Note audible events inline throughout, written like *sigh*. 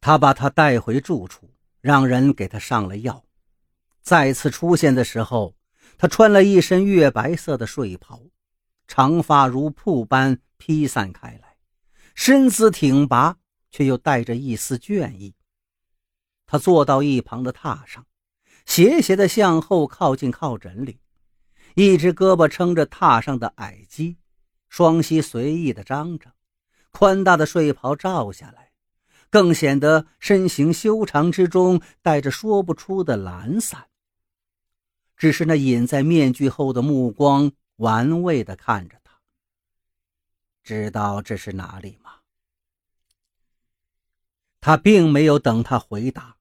他把他带回住处，让人给他上了药。再次出现的时候，他穿了一身月白色的睡袍，长发如瀑般披散开来，身姿挺拔，却又带着一丝倦意。他坐到一旁的榻上，斜斜地向后靠近靠枕里，一只胳膊撑着榻上的矮基，双膝随意地张着，宽大的睡袍罩下来。更显得身形修长之中带着说不出的懒散。只是那隐在面具后的目光玩味地看着他。知道这是哪里吗？他并没有等他回答，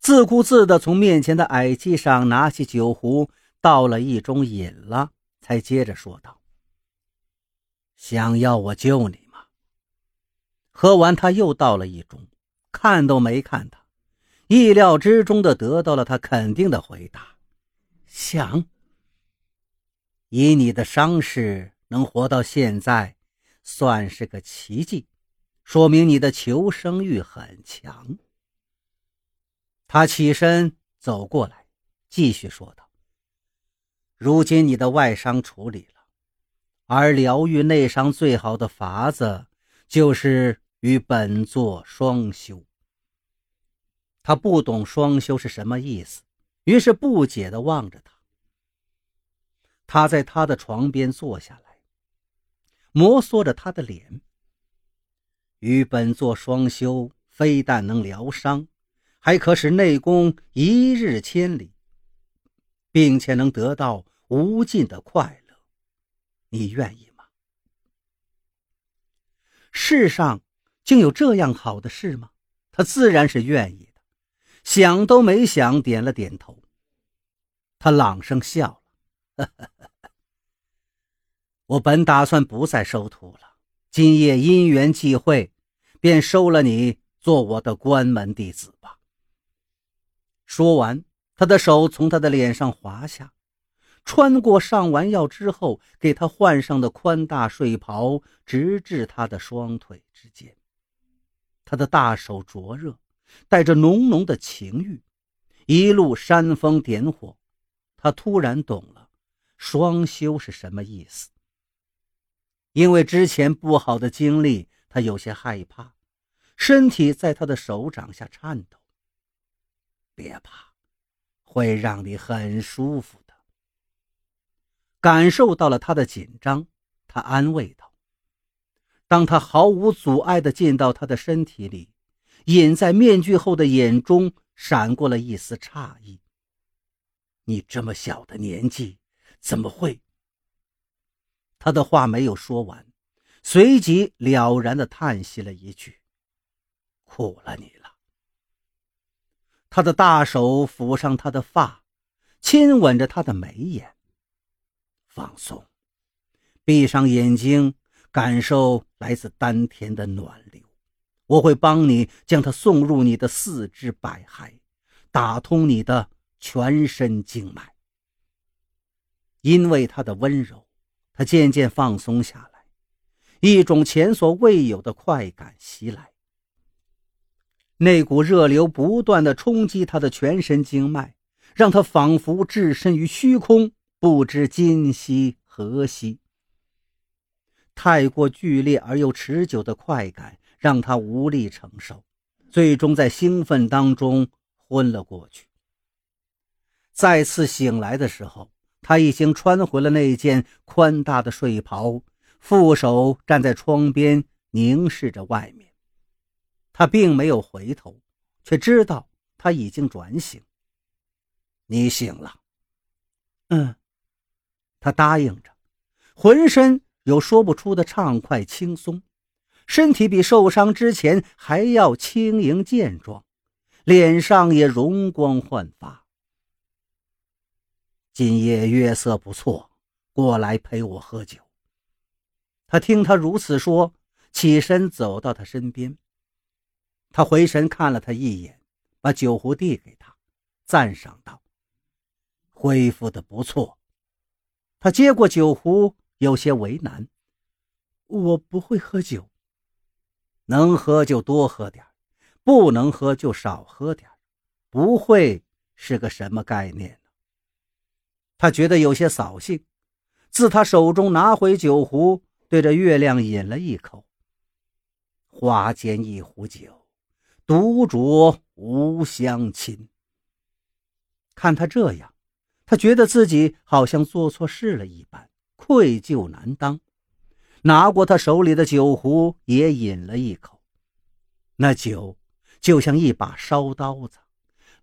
自顾自地从面前的矮机上拿起酒壶，倒了一盅饮了，才接着说道：“想要我救你？”喝完，他又倒了一盅，看都没看他，意料之中的得到了他肯定的回答：“想。以你的伤势能活到现在，算是个奇迹，说明你的求生欲很强。”他起身走过来，继续说道：“如今你的外伤处理了，而疗愈内伤最好的法子就是。”与本座双修。他不懂双修是什么意思，于是不解地望着他。他在他的床边坐下来，摩挲着他的脸。与本座双修，非但能疗伤，还可使内功一日千里，并且能得到无尽的快乐。你愿意？世上。竟有这样好的事吗？他自然是愿意的，想都没想，点了点头。他朗声笑了：“ *laughs* 我本打算不再收徒了，今夜因缘际会，便收了你做我的关门弟子吧。”说完，他的手从他的脸上滑下，穿过上完药之后给他换上的宽大睡袍，直至他的双腿之间。他的大手灼热，带着浓浓的情欲，一路煽风点火。他突然懂了双修是什么意思。因为之前不好的经历，他有些害怕，身体在他的手掌下颤抖。别怕，会让你很舒服。感受到了他的紧张，他安慰道。当他毫无阻碍地进到他的身体里，隐在面具后的眼中闪过了一丝诧异。你这么小的年纪，怎么会？他的话没有说完，随即了然地叹息了一句：“苦了你了。”他的大手抚上他的发，亲吻着他的眉眼。放松，闭上眼睛。感受来自丹田的暖流，我会帮你将它送入你的四肢百骸，打通你的全身经脉。因为他的温柔，他渐渐放松下来，一种前所未有的快感袭来。那股热流不断的冲击他的全身经脉，让他仿佛置身于虚空，不知今夕何夕。太过剧烈而又持久的快感让他无力承受，最终在兴奋当中昏了过去。再次醒来的时候，他已经穿回了那件宽大的睡袍，负手站在窗边凝视着外面。他并没有回头，却知道他已经转醒。你醒了，嗯，他答应着，浑身。有说不出的畅快轻松，身体比受伤之前还要轻盈健壮，脸上也容光焕发。今夜月色不错，过来陪我喝酒。他听他如此说，起身走到他身边。他回神看了他一眼，把酒壶递给他，赞赏道：“恢复的不错。”他接过酒壶。有些为难，我不会喝酒，能喝就多喝点不能喝就少喝点不会是个什么概念呢？他觉得有些扫兴，自他手中拿回酒壶，对着月亮饮了一口。花间一壶酒，独酌无相亲。看他这样，他觉得自己好像做错事了一般，愧疚难当。拿过他手里的酒壶，也饮了一口。那酒就像一把烧刀子，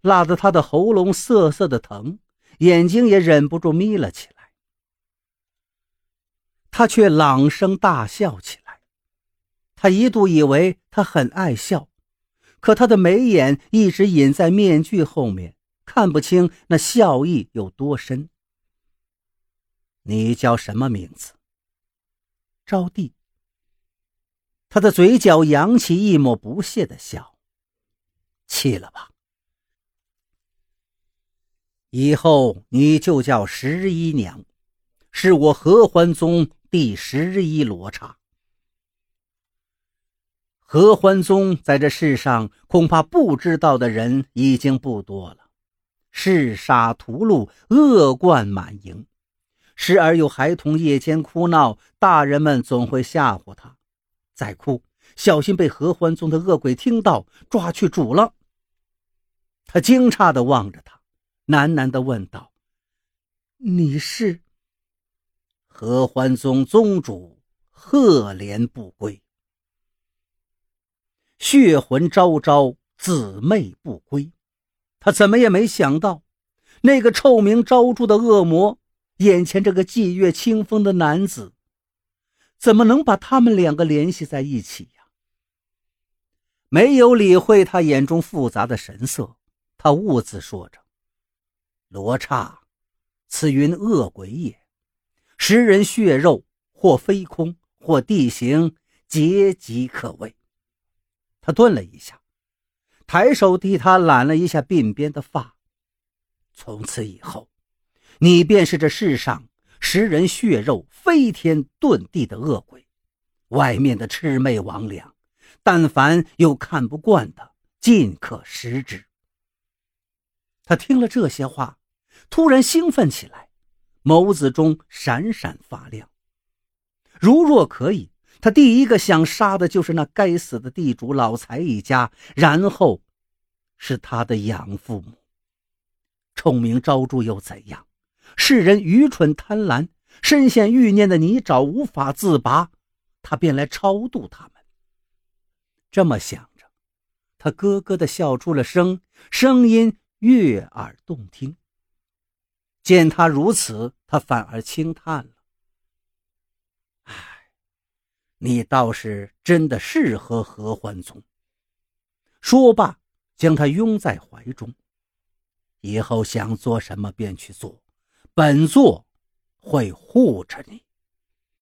辣得他的喉咙涩涩的疼，眼睛也忍不住眯了起来。他却朗声大笑起来。他一度以为他很爱笑，可他的眉眼一直隐在面具后面，看不清那笑意有多深。你叫什么名字？招娣，他的嘴角扬起一抹不屑的笑。气了吧？以后你就叫十一娘，是我合欢宗第十一罗刹。合欢宗在这世上恐怕不知道的人已经不多了，嗜杀屠戮，恶贯满盈。时而有孩童夜间哭闹，大人们总会吓唬他：“再哭，小心被合欢宗的恶鬼听到，抓去煮了。”他惊诧地望着他，喃喃地问道：“你是？”合欢宗宗主赫连不归，血魂昭昭，姊妹不归。他怎么也没想到，那个臭名昭著的恶魔。眼前这个霁月清风的男子，怎么能把他们两个联系在一起呀？没有理会他眼中复杂的神色，他兀自说着：“罗刹，此云恶鬼也，食人血肉，或飞空，或地形，皆极可畏。”他顿了一下，抬手替他揽了一下鬓边的发。从此以后。你便是这世上食人血肉、飞天遁地的恶鬼，外面的魑魅魍魉，但凡有看不惯的，尽可食之。他听了这些话，突然兴奋起来，眸子中闪闪发亮。如若可以，他第一个想杀的就是那该死的地主老财一家，然后是他的养父母。臭名昭著又怎样？世人愚蠢贪婪，深陷欲念的泥沼，无法自拔。他便来超度他们。这么想着，他咯咯地笑出了声，声音悦耳动听。见他如此，他反而轻叹了：“你倒是真的适合合欢宗。”说罢，将他拥在怀中。以后想做什么便去做。本座会护着你。